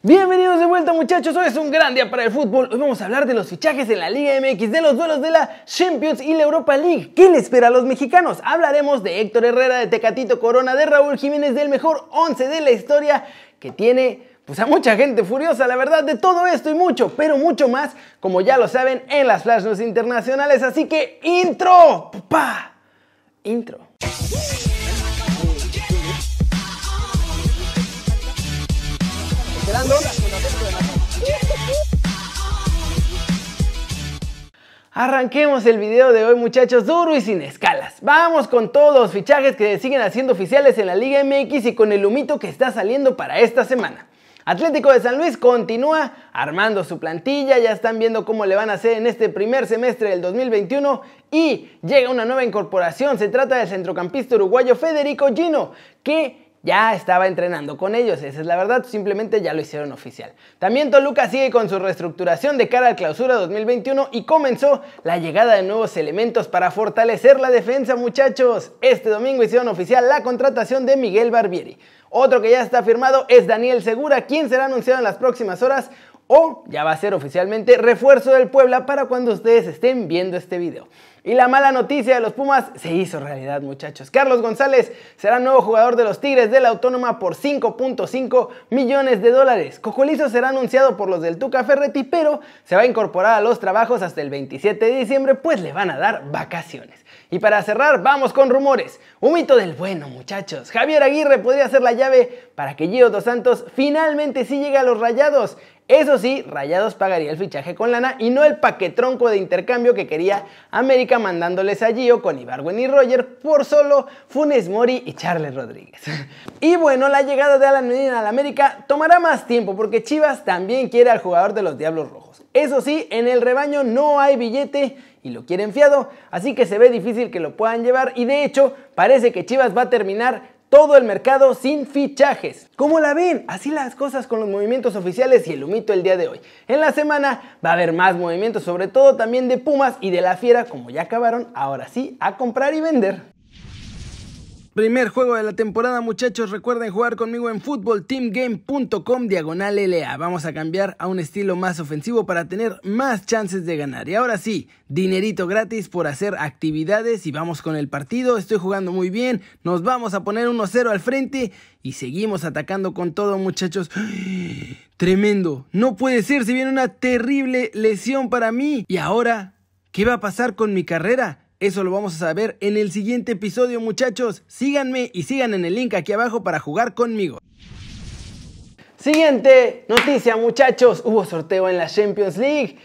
Bienvenidos de vuelta muchachos, hoy es un gran día para el fútbol. Hoy vamos a hablar de los fichajes en la Liga MX, de los duelos de la Champions y la Europa League. ¿Qué le espera a los mexicanos? Hablaremos de Héctor Herrera, de Tecatito Corona, de Raúl Jiménez, del mejor 11 de la historia que tiene pues a mucha gente furiosa, la verdad, de todo esto y mucho, pero mucho más, como ya lo saben, en las Flash News internacionales. Así que, intro, papá, intro. Arranquemos el video de hoy muchachos duro y sin escalas. Vamos con todos los fichajes que siguen haciendo oficiales en la Liga MX y con el humito que está saliendo para esta semana. Atlético de San Luis continúa armando su plantilla, ya están viendo cómo le van a hacer en este primer semestre del 2021 y llega una nueva incorporación, se trata del centrocampista uruguayo Federico Gino, que ya estaba entrenando con ellos, esa es la verdad, simplemente ya lo hicieron oficial. También Toluca sigue con su reestructuración de cara al clausura 2021 y comenzó la llegada de nuevos elementos para fortalecer la defensa muchachos. Este domingo hicieron oficial la contratación de Miguel Barbieri. Otro que ya está firmado es Daniel Segura, quien será anunciado en las próximas horas o ya va a ser oficialmente refuerzo del Puebla para cuando ustedes estén viendo este video. Y la mala noticia de los Pumas se hizo realidad, muchachos. Carlos González será nuevo jugador de los Tigres de la Autónoma por 5.5 millones de dólares. Cocolizo será anunciado por los del Tuca Ferretti, pero se va a incorporar a los trabajos hasta el 27 de diciembre, pues le van a dar vacaciones. Y para cerrar, vamos con rumores. Un mito del bueno, muchachos. Javier Aguirre podría ser la llave para que Gio Dos Santos finalmente sí llegue a los rayados. Eso sí, Rayados pagaría el fichaje con lana y no el paquetronco de intercambio que quería América mandándoles a Gio con Ibarwen y Roger por solo Funes Mori y Charles Rodríguez. y bueno, la llegada de Alan Medina al América tomará más tiempo porque Chivas también quiere al jugador de los Diablos Rojos. Eso sí, en el rebaño no hay billete y lo quieren fiado, así que se ve difícil que lo puedan llevar y de hecho parece que Chivas va a terminar todo el mercado sin fichajes. ¿Cómo la ven? Así las cosas con los movimientos oficiales y el humito el día de hoy. En la semana va a haber más movimientos, sobre todo también de Pumas y de la Fiera, como ya acabaron, ahora sí, a comprar y vender. Primer juego de la temporada, muchachos. Recuerden jugar conmigo en footballteamgame.com diagonal LA. Vamos a cambiar a un estilo más ofensivo para tener más chances de ganar. Y ahora sí, dinerito gratis por hacer actividades y vamos con el partido. Estoy jugando muy bien. Nos vamos a poner 1-0 al frente y seguimos atacando con todo, muchachos. Tremendo. No puede ser, se viene una terrible lesión para mí. Y ahora, ¿qué va a pasar con mi carrera? Eso lo vamos a saber en el siguiente episodio muchachos. Síganme y sigan en el link aquí abajo para jugar conmigo. Siguiente noticia muchachos. Hubo sorteo en la Champions League.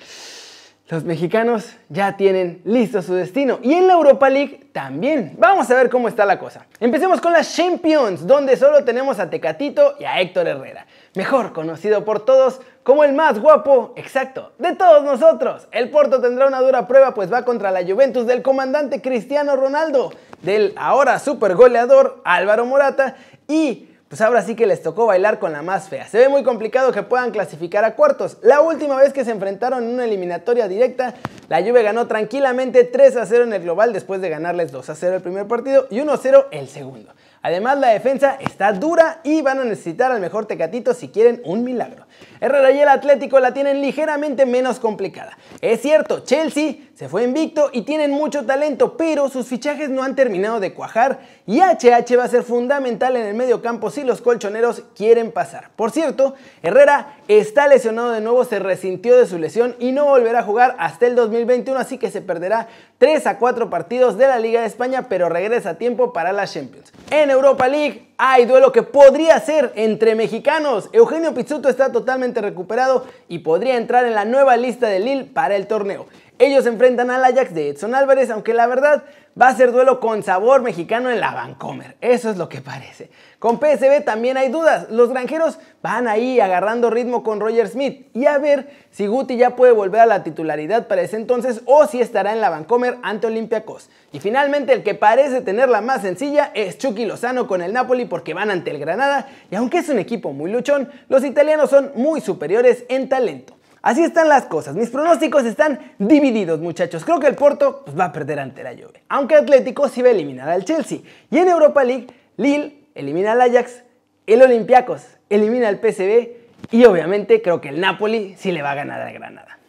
Los mexicanos ya tienen listo su destino y en la Europa League también. Vamos a ver cómo está la cosa. Empecemos con las Champions, donde solo tenemos a Tecatito y a Héctor Herrera, mejor conocido por todos como el más guapo, exacto, de todos nosotros. El Porto tendrá una dura prueba pues va contra la Juventus del comandante Cristiano Ronaldo, del ahora super goleador Álvaro Morata y pues ahora sí que les tocó bailar con la más fea. Se ve muy complicado que puedan clasificar a cuartos. La última vez que se enfrentaron en una eliminatoria directa, la Juve ganó tranquilamente 3 a 0 en el global después de ganarles 2 a 0 el primer partido y 1 a 0 el segundo. Además, la defensa está dura y van a necesitar al mejor Tecatito si quieren un milagro. Herrera y el Atlético la tienen ligeramente menos complicada. Es cierto, Chelsea se fue invicto y tienen mucho talento, pero sus fichajes no han terminado de cuajar y HH va a ser fundamental en el medio campo si los colchoneros quieren pasar. Por cierto, Herrera está lesionado de nuevo, se resintió de su lesión y no volverá a jugar hasta el 2021, así que se perderá 3 a 4 partidos de la Liga de España, pero regresa a tiempo para la Champions. En Europa League hay duelo que podría ser entre mexicanos. Eugenio Pizzuto está totalmente recuperado y podría entrar en la nueva lista de Lille para el torneo. Ellos enfrentan al Ajax de Edson Álvarez, aunque la verdad va a ser duelo con sabor mexicano en la Vancomer. Eso es lo que parece. Con PSB también hay dudas. Los granjeros van ahí agarrando ritmo con Roger Smith y a ver si Guti ya puede volver a la titularidad para ese entonces o si estará en la Vancomer ante Olympiacos. Y finalmente el que parece tener la más sencilla es Chucky Lozano con el Napoli porque van ante el Granada y aunque es un equipo muy luchón, los italianos son muy superiores en talento. Así están las cosas. Mis pronósticos están divididos, muchachos. Creo que el Porto pues, va a perder ante la Juve. Aunque Atlético sí va a eliminar al Chelsea. Y en Europa League, Lille elimina al Ajax, el Olympiacos elimina al PSV Y obviamente creo que el Napoli sí le va a ganar al Granada.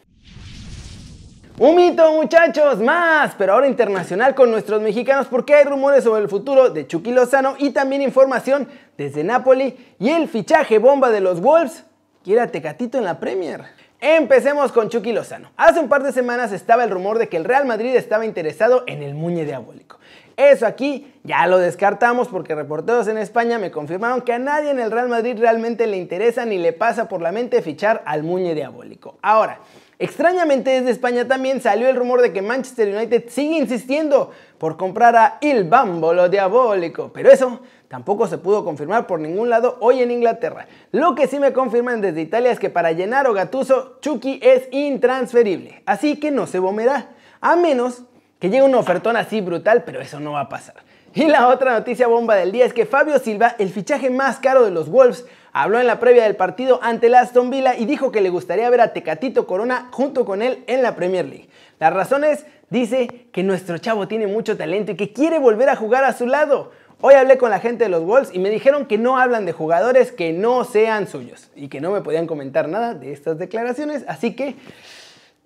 Un mito muchachos, más, pero ahora internacional con nuestros mexicanos porque hay rumores sobre el futuro de Chucky Lozano y también información desde Napoli y el fichaje bomba de los Wolves quiere a Tecatito en la Premier. Empecemos con Chucky Lozano. Hace un par de semanas estaba el rumor de que el Real Madrid estaba interesado en el Muñe Diabólico. Eso aquí ya lo descartamos porque reporteros en España me confirmaron que a nadie en el Real Madrid realmente le interesa ni le pasa por la mente fichar al Muñe Diabólico. Ahora, Extrañamente desde España también salió el rumor de que Manchester United sigue insistiendo por comprar a Il Bambolo Diabólico, pero eso tampoco se pudo confirmar por ningún lado hoy en Inglaterra. Lo que sí me confirman desde Italia es que para llenar o Gattuso, Chucky es intransferible, así que no se bomerá, a menos que llegue un ofertón así brutal, pero eso no va a pasar. Y la otra noticia bomba del día es que Fabio Silva, el fichaje más caro de los Wolves, habló en la previa del partido ante el Aston Villa y dijo que le gustaría ver a Tecatito Corona junto con él en la Premier League. Las razones dice que nuestro chavo tiene mucho talento y que quiere volver a jugar a su lado. Hoy hablé con la gente de los Wolves y me dijeron que no hablan de jugadores que no sean suyos y que no me podían comentar nada de estas declaraciones, así que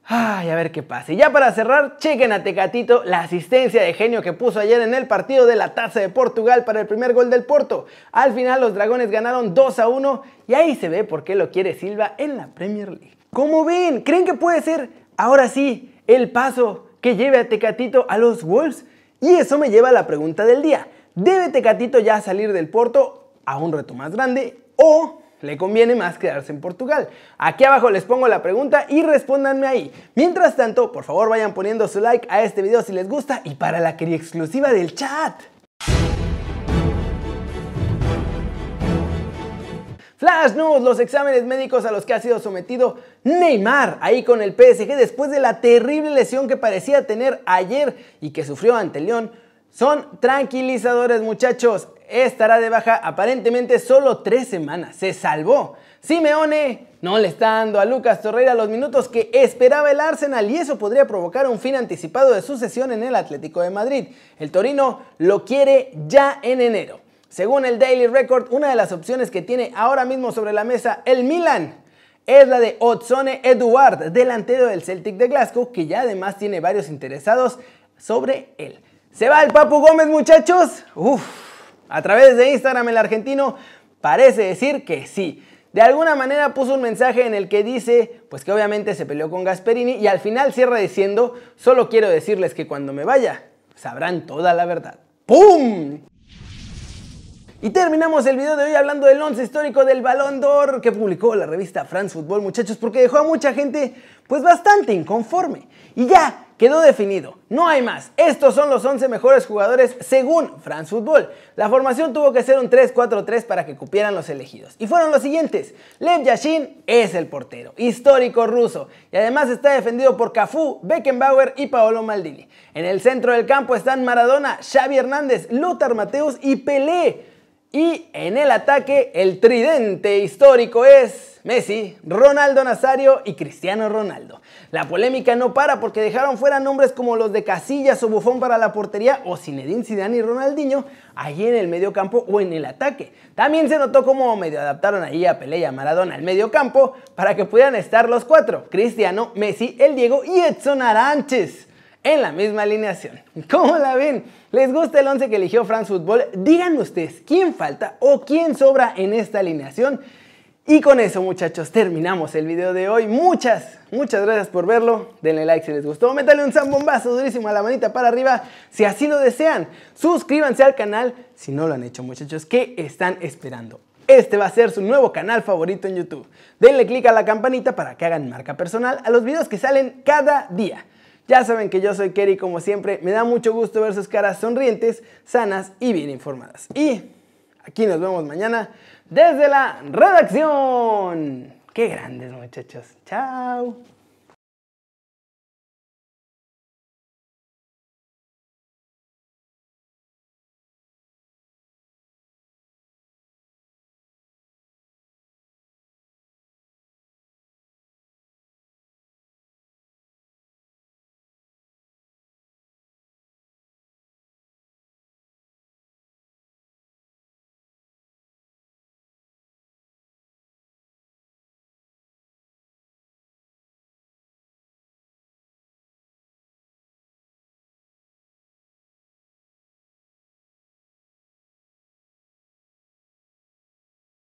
Ay, a ver qué pasa. Y ya para cerrar, chequen a Tecatito la asistencia de genio que puso ayer en el partido de la Taza de Portugal para el primer gol del Porto. Al final los dragones ganaron 2 a 1 y ahí se ve por qué lo quiere Silva en la Premier League. ¿Cómo ven? ¿Creen que puede ser ahora sí el paso que lleve a Tecatito a los Wolves? Y eso me lleva a la pregunta del día. ¿Debe Tecatito ya salir del Porto a un reto más grande o le conviene más quedarse en Portugal. Aquí abajo les pongo la pregunta y respóndanme ahí. Mientras tanto, por favor vayan poniendo su like a este video si les gusta y para la querida exclusiva del chat. Flash News, los exámenes médicos a los que ha sido sometido Neymar ahí con el PSG después de la terrible lesión que parecía tener ayer y que sufrió ante León son tranquilizadores muchachos estará de baja aparentemente solo tres semanas. Se salvó. Simeone no le está dando a Lucas Torreira los minutos que esperaba el Arsenal y eso podría provocar un fin anticipado de su sesión en el Atlético de Madrid. El Torino lo quiere ya en enero. Según el Daily Record, una de las opciones que tiene ahora mismo sobre la mesa el Milan es la de Otsone Eduard, delantero del Celtic de Glasgow, que ya además tiene varios interesados sobre él. ¿Se va el Papu Gómez, muchachos? Uf. A través de Instagram el argentino parece decir que sí. De alguna manera puso un mensaje en el que dice, pues que obviamente se peleó con Gasperini y al final cierra diciendo, solo quiero decirles que cuando me vaya, sabrán toda la verdad. ¡Pum! Y terminamos el video de hoy hablando del once histórico del Balón d'Or que publicó la revista France Football, muchachos, porque dejó a mucha gente pues bastante inconforme. Y ya, quedó definido. No hay más. Estos son los 11 mejores jugadores según France Football. La formación tuvo que ser un 3-4-3 para que cupieran los elegidos. Y fueron los siguientes. Lev Yashin es el portero, histórico ruso. Y además está defendido por Cafú, Beckenbauer y Paolo Maldini. En el centro del campo están Maradona, Xavi Hernández, Lothar Mateus y Pelé. Y en el ataque, el tridente histórico es Messi, Ronaldo Nazario y Cristiano Ronaldo. La polémica no para porque dejaron fuera nombres como los de Casillas o Bufón para la portería o Zinedine Zidane y Ronaldinho allí en el medio campo o en el ataque. También se notó cómo medio adaptaron ahí a Pelé y a Maradona al medio campo para que pudieran estar los cuatro, Cristiano, Messi, el Diego y Edson Aranches en la misma alineación. ¿Cómo la ven? ¿Les gusta el 11 que eligió France Football? Díganme ustedes quién falta o quién sobra en esta alineación. Y con eso muchachos terminamos el video de hoy. Muchas, muchas gracias por verlo. Denle like si les gustó. Métale un zambombazo durísimo a la manita para arriba si así lo desean. Suscríbanse al canal si no lo han hecho muchachos. ¿Qué están esperando? Este va a ser su nuevo canal favorito en YouTube. Denle click a la campanita para que hagan marca personal a los videos que salen cada día. Ya saben que yo soy Kerry como siempre, me da mucho gusto ver sus caras sonrientes, sanas y bien informadas. Y aquí nos vemos mañana desde la redacción. Qué grandes muchachos. Chao.